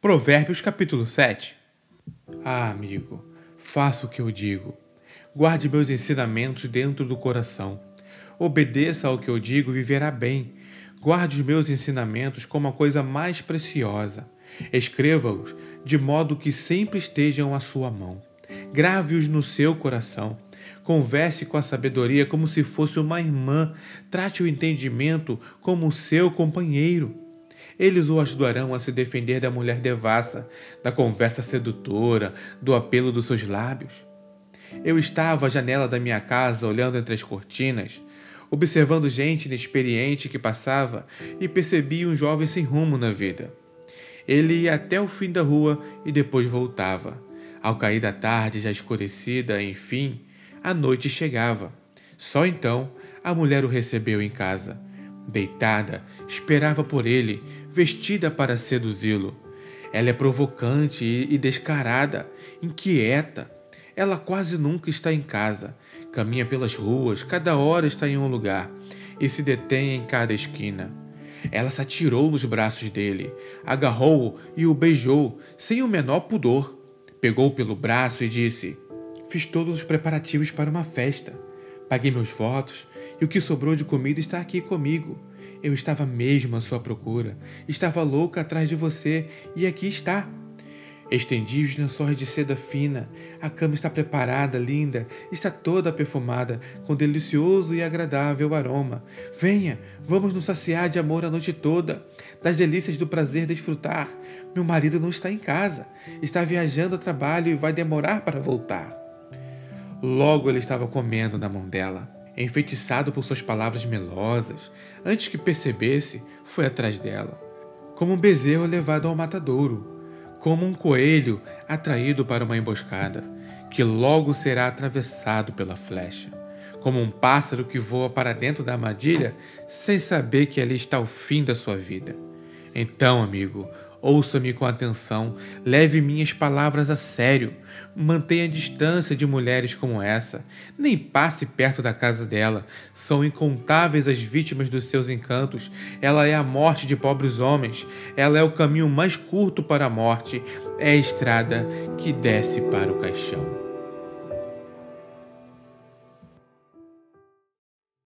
Provérbios capítulo 7 Ah, amigo, faça o que eu digo. Guarde meus ensinamentos dentro do coração. Obedeça ao que eu digo e viverá bem. Guarde os meus ensinamentos como a coisa mais preciosa. Escreva-os de modo que sempre estejam à sua mão. Grave-os no seu coração. Converse com a sabedoria como se fosse uma irmã. Trate o entendimento como seu companheiro eles o ajudarão a se defender da mulher devassa, da conversa sedutora, do apelo dos seus lábios. Eu estava à janela da minha casa olhando entre as cortinas, observando gente inexperiente que passava e percebi um jovem sem rumo na vida. Ele ia até o fim da rua e depois voltava. Ao cair da tarde, já escurecida, enfim, a noite chegava. Só então a mulher o recebeu em casa. Deitada, esperava por ele, vestida para seduzi-lo. Ela é provocante e descarada, inquieta. Ela quase nunca está em casa. Caminha pelas ruas, cada hora está em um lugar e se detém em cada esquina. Ela se atirou nos braços dele, agarrou-o e o beijou, sem o menor pudor. Pegou pelo braço e disse: Fiz todos os preparativos para uma festa. Paguei meus votos e o que sobrou de comida está aqui comigo. Eu estava mesmo à sua procura. Estava louca atrás de você e aqui está. Estendi os lençóis de seda fina. A cama está preparada, linda, está toda perfumada, com delicioso e agradável aroma. Venha, vamos nos saciar de amor a noite toda, das delícias do prazer desfrutar. Meu marido não está em casa, está viajando a trabalho e vai demorar para voltar. Logo ele estava comendo na mão dela enfeitiçado por suas palavras melosas, antes que percebesse, foi atrás dela. Como um bezerro levado ao matadouro, como um coelho atraído para uma emboscada, que logo será atravessado pela flecha, como um pássaro que voa para dentro da armadilha sem saber que ali está o fim da sua vida. Então, amigo, Ouça-me com atenção, leve minhas palavras a sério. Mantenha distância de mulheres como essa. Nem passe perto da casa dela. São incontáveis as vítimas dos seus encantos. Ela é a morte de pobres homens. Ela é o caminho mais curto para a morte. É a estrada que desce para o caixão.